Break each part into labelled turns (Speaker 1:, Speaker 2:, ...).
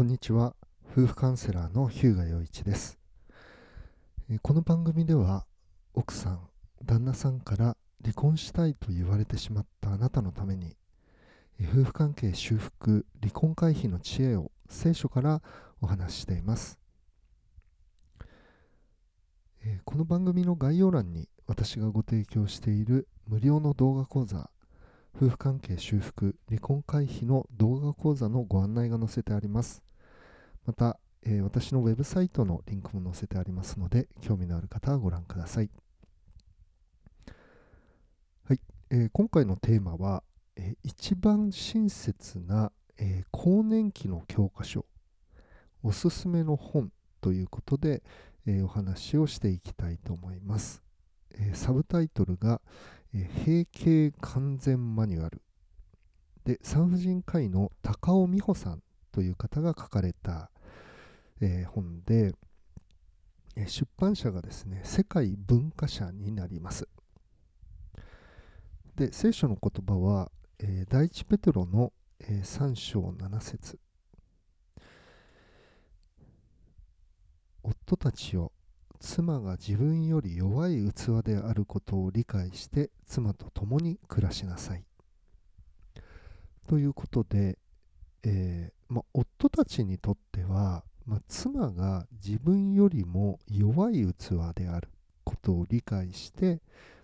Speaker 1: こんにちは。夫婦カウンセラーの日向洋一です。この番組では奥さん旦那さんから離婚したいと言われてしまったあなたのために夫婦関係修復離婚回避の知恵を聖書からお話ししています。この番組の概要欄に私がご提供している無料の動画講座夫婦関係修復離婚回避の動画講座のご案内が載せてあります。また、えー、私のウェブサイトのリンクも載せてありますので興味のある方はご覧ください。はい、えー、今回のテーマは、えー、一番親切な、え更年期の教科書おすすめの本ということで、えお話をしていきたいと思います、えサブタイトルがえ閉経完全マニュアル。で産婦人科医の高尾美穂さんという方が書かれた、えー、本でえ出版社がですね世界文化社になりますで聖書の言葉は、えー、第一ペテロの、えー、3章7節夫たちを妻が自分より弱い器であることを理解して妻と共に暮らしなさい。ということで、えー、ま夫たちにとっては、ま妻が自分よりも弱い器であることを理解して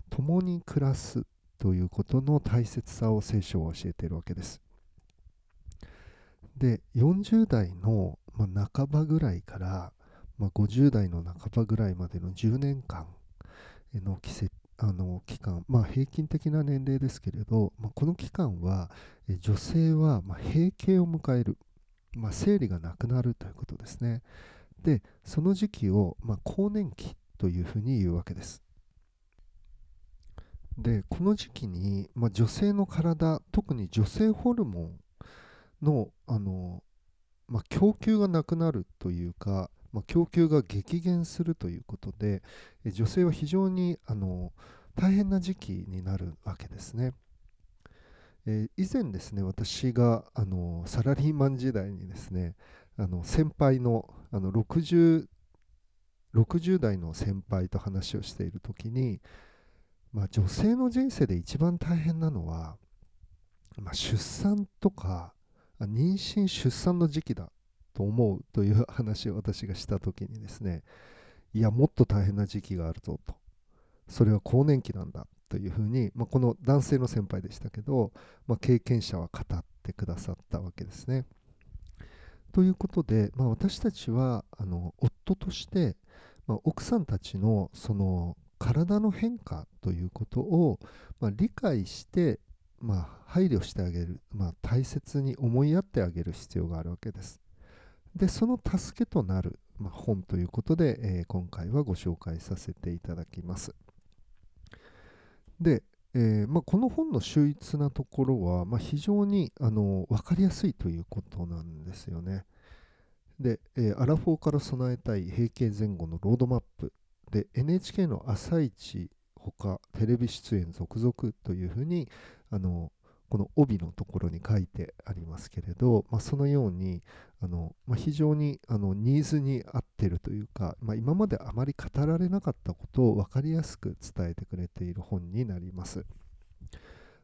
Speaker 1: 共に暮らすということの大切さを聖書は教えているわけです。で40代の、ま半ばぐらいからまあ、50代の半ばぐらいまでの10年間の季節あの期間、まあ、平均的な年齢ですけれど、まあ、この期間は女性はま閉経を迎える、まあ、生理がなくなるということですねでその時期をま更年期というふうに言うわけですでこの時期に、ま女性の体特に女性ホルモンのあの、ま供給がなくなるというかまあ、供給が激減するということで女性は非常にあの大変な時期になるわけですね。えー、以前ですね私があのサラリーマン時代にですねあの先輩のあの 60, 60代の先輩と話をしている時に、まあ、女性の人生で一番大変なのは、まあ、出産とか妊娠出産の時期だと思うという話を私がした時にですねいやもっと大変な時期があるぞと。それは更年期なんだ。というふうに、まあ、この男性の先輩でしたけど、まあ、経験者は語ってくださったわけですね。ということで、まあ、私たちはあの夫として、まあ、奥さんたちのその体の変化ということを、まあ、理解して、まあ、配慮してあげる、まあ、大切に思いやってあげる必要があるわけです。でその助けとなる、まあ、本ということで、えー、今回はご紹介させていただきます。で、えー、まあ、この本の秀逸なところは、まあ、非常にあの分かりやすいということなんですよね。で、えー、アラフォーから備えたい平景前後のロードマップで NHK の朝一ほかテレビ出演続々というふうにあのこの帯のところに書いてありますけれど、まあ、そのようにあの、まあ、非常にあのニーズに合ってるというか、まあ、今まであまり語られなかったことを分かりやすく伝えてくれている本になります。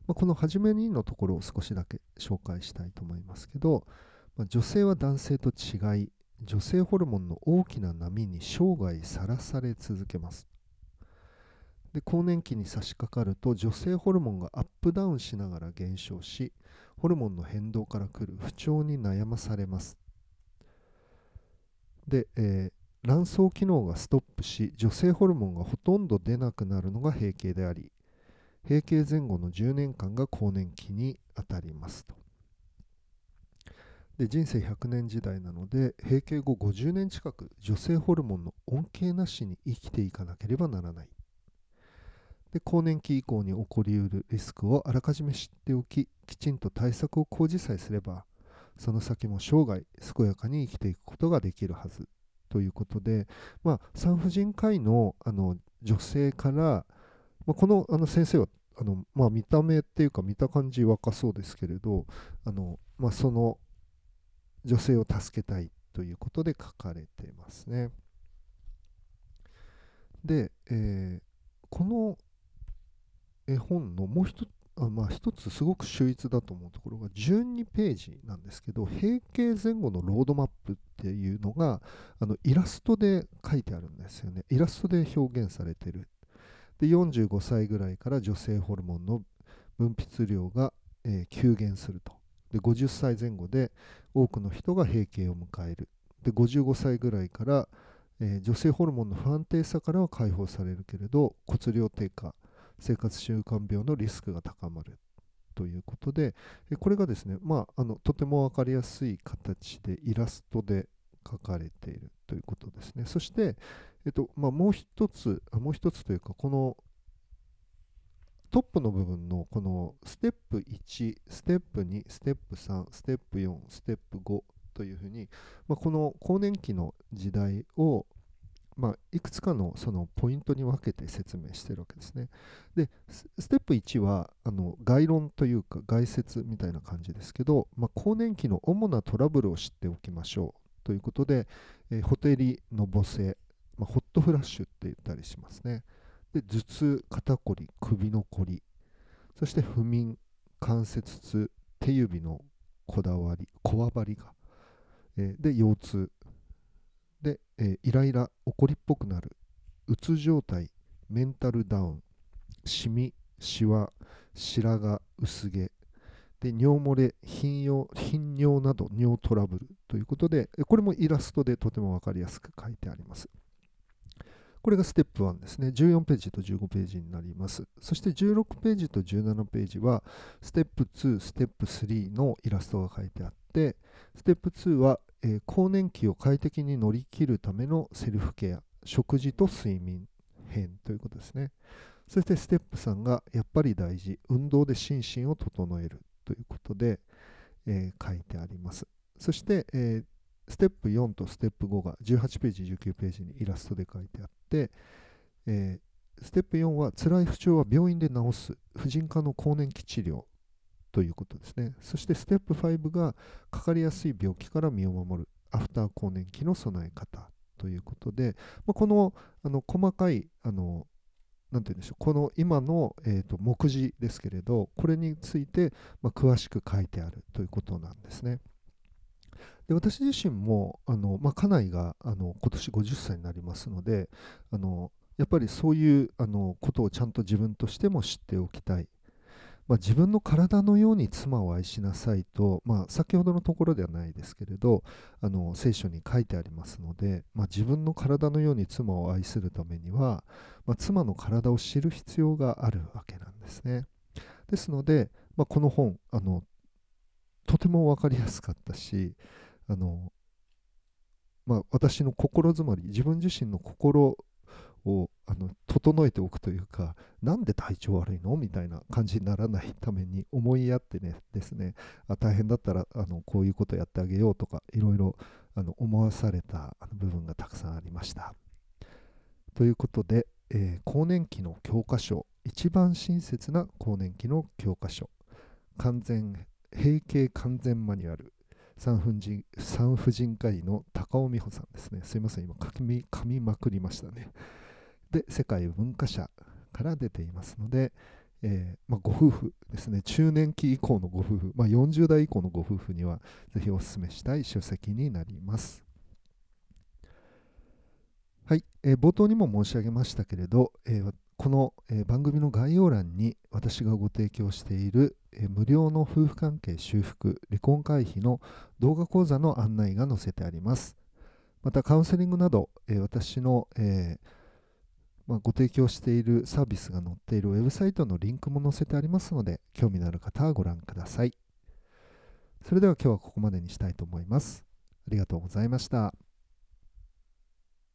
Speaker 1: まあ、この初めにのところを少しだけ紹介したいと思いますけど、まあ、女性は男性と違い女性ホルモンの大きな波に生涯さらされ続けますで更年期に差し掛かると女性ホルモンがアップダウンしながら減少しホルモンの変動からくる不調に悩まされます。で、えー、卵巣機能がストップし女性ホルモンがほとんど出なくなるのが閉経であり閉経前後の10年間が更年期にあたりますと。で人生100年時代なので閉経後50年近く女性ホルモンの恩恵なしに生きていかなければならない。で更年期以降に起こりうるリスクをあらかじめ知っておききちんと対策を講じさえすればその先も生涯健やかに生きていくことができるはずということで、まあ、産婦人科医のあの女性から、まあ、このあの先生はあの、まあ、見た目っていうか見た感じ若そうですけれどあの、まあ、その女性を助けたいということで書かれてますね。で、えー、この絵本のもう一つあまあ、一つすごく秀逸だと思うところが12ページなんですけど平成前後のロードマップっていうのがあのイラストで書いてあるんですよね。イラストで表現されてる。で45歳ぐらいから女性ホルモンの分泌量が、えー、急減すると。で50歳前後で多くの人が閉経を迎える。で55歳ぐらいから、えー、女性ホルモンの不安定さからは解放されるけれど骨量低下生活習慣病のリスクが高まるということでこれがですね、まあ、あのとても分かりやすい形でイラストで書かれているということですね。そして、えっとまあ、もう一つもう一つというかこのトップの部分のこのステップ1、ステップ2、ステップ3、ステップ4、ステップ5というふうに、まあ、この更年期の時代を、まあ、いくつかのそのポイントに分けて説明してるわけですね。で、ステップ1はあの概論というか概説みたいな感じですけど、まあ、更年期の主なトラブルを知っておきましょうということで、えー、ホテリの母性、まあ、ホットフラッシュって言ったりしますね。で頭痛肩こり首のこりそして不眠関節痛手指のこだわりこわばりが、えー、で腰痛で、えー、イライラ怒りっぽくなる。うつ状態。メンタルダウン。シミ。シワ。白髪。薄毛。で尿漏れ。頻尿。頻尿など。尿トラブル。ということでこれもイラストでとても分かりやすく書いてあります。これがステップ1ですね。14ページと15ページになります。そして16ページと17ページは、ステップ2、ステップ3のイラストが書いてあって、ステップ2は、えー、更年期を快適に乗り切るためのセルフケア、食事と睡眠編ということですね。そしてステップ3がやっぱり大事、運動で心身を整えるということで、えー、書いてあります。そして、えー、ステップ4とステップ5が18ページ、19ページにイラストで書いてあって、えー、ステップ4は辛い不調は病院で治す。婦人科の更年期治療。ということですね。そしてステップ5がかかりやすい病気から身を守る。アフター更年期の備え方。ということで、まあ、このあの細かいあのなんて言うんでしょう。この今の、えーと目次ですけれどこれについて、まあ、詳しく書いてある。ということなんですね。で私自身もあの、まあ、家内があの今年50歳になりますのであのやっぱりそういうあのことをちゃんと自分としても知っておきたい、まあ、自分の体のように妻を愛しなさいと、まあ、先ほどのところではないですけれどあの聖書に書いてありますので、まあ、自分の体のように妻を愛するためには、ま、妻の体を知る必要があるわけなんですね。ですので、ま、この本あのとても分かりやすかったしあの、まあ、私の心づまり自分自身の心をあの整えておくというかなんで体調悪いの？みたいな感じにならないために思いやってねですね。あ大変だったらあのこういうことやってあげようとかいろいろあの思わされた部分がたくさんありました。ということで、えー、更年期の教科書。一番親切な更年期の教科書。完全閉経完全マニュアル産婦人産婦人科医の高尾美穂さんですね。すいません、今噛み、噛みまくりましたね。で、世界文化社から出ていますので、えー、まあ、ご夫婦ですね、中年期以降のご夫婦、まあ、40代以降のご夫婦には、ぜひお勧めしたい書籍になります。はい、えー、冒頭にも申し上げましたけれど、えー、この、え番組の概要欄に私がご提供している、え無料の夫婦関係修復離婚回避の動画講座の案内が載せてあります。またカウンセリングなど、え私の、えまあ、ご提供しているサービスが載っているウェブサイトのリンクも載せてありますので興味のある方はご覧ください。それでは今日はここまでにしたいと思います。ありがとうございました。